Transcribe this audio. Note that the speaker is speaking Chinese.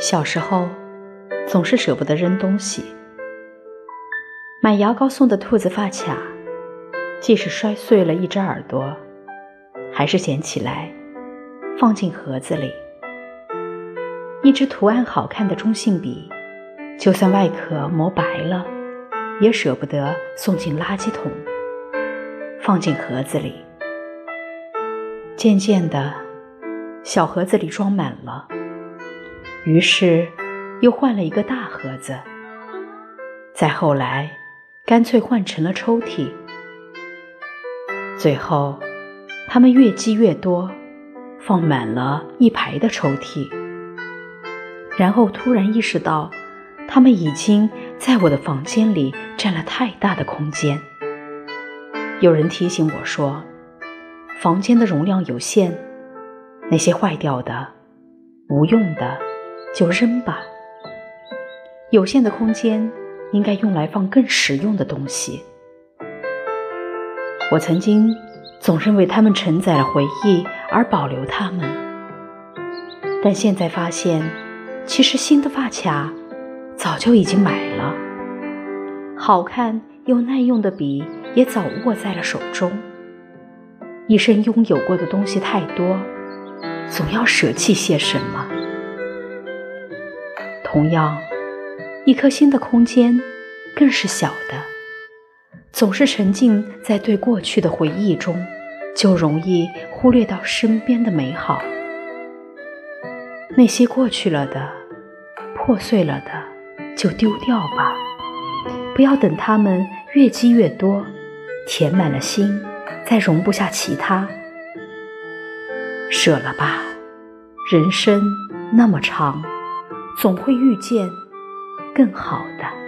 小时候，总是舍不得扔东西。买牙膏送的兔子发卡，即使摔碎了一只耳朵，还是捡起来放进盒子里。一支图案好看的中性笔，就算外壳磨白了，也舍不得送进垃圾桶，放进盒子里。渐渐的，小盒子里装满了。于是，又换了一个大盒子。再后来，干脆换成了抽屉。最后，他们越积越多，放满了一排的抽屉。然后突然意识到，他们已经在我的房间里占了太大的空间。有人提醒我说，房间的容量有限，那些坏掉的、无用的。就扔吧。有限的空间应该用来放更实用的东西。我曾经总认为它们承载了回忆而保留它们，但现在发现，其实新的发卡早就已经买了，好看又耐用的笔也早握在了手中。一生拥有过的东西太多，总要舍弃些什么。同样，一颗心的空间更是小的。总是沉浸在对过去的回忆中，就容易忽略到身边的美好。那些过去了的、破碎了的，就丢掉吧。不要等它们越积越多，填满了心，再容不下其他。舍了吧，人生那么长。总会遇见更好的。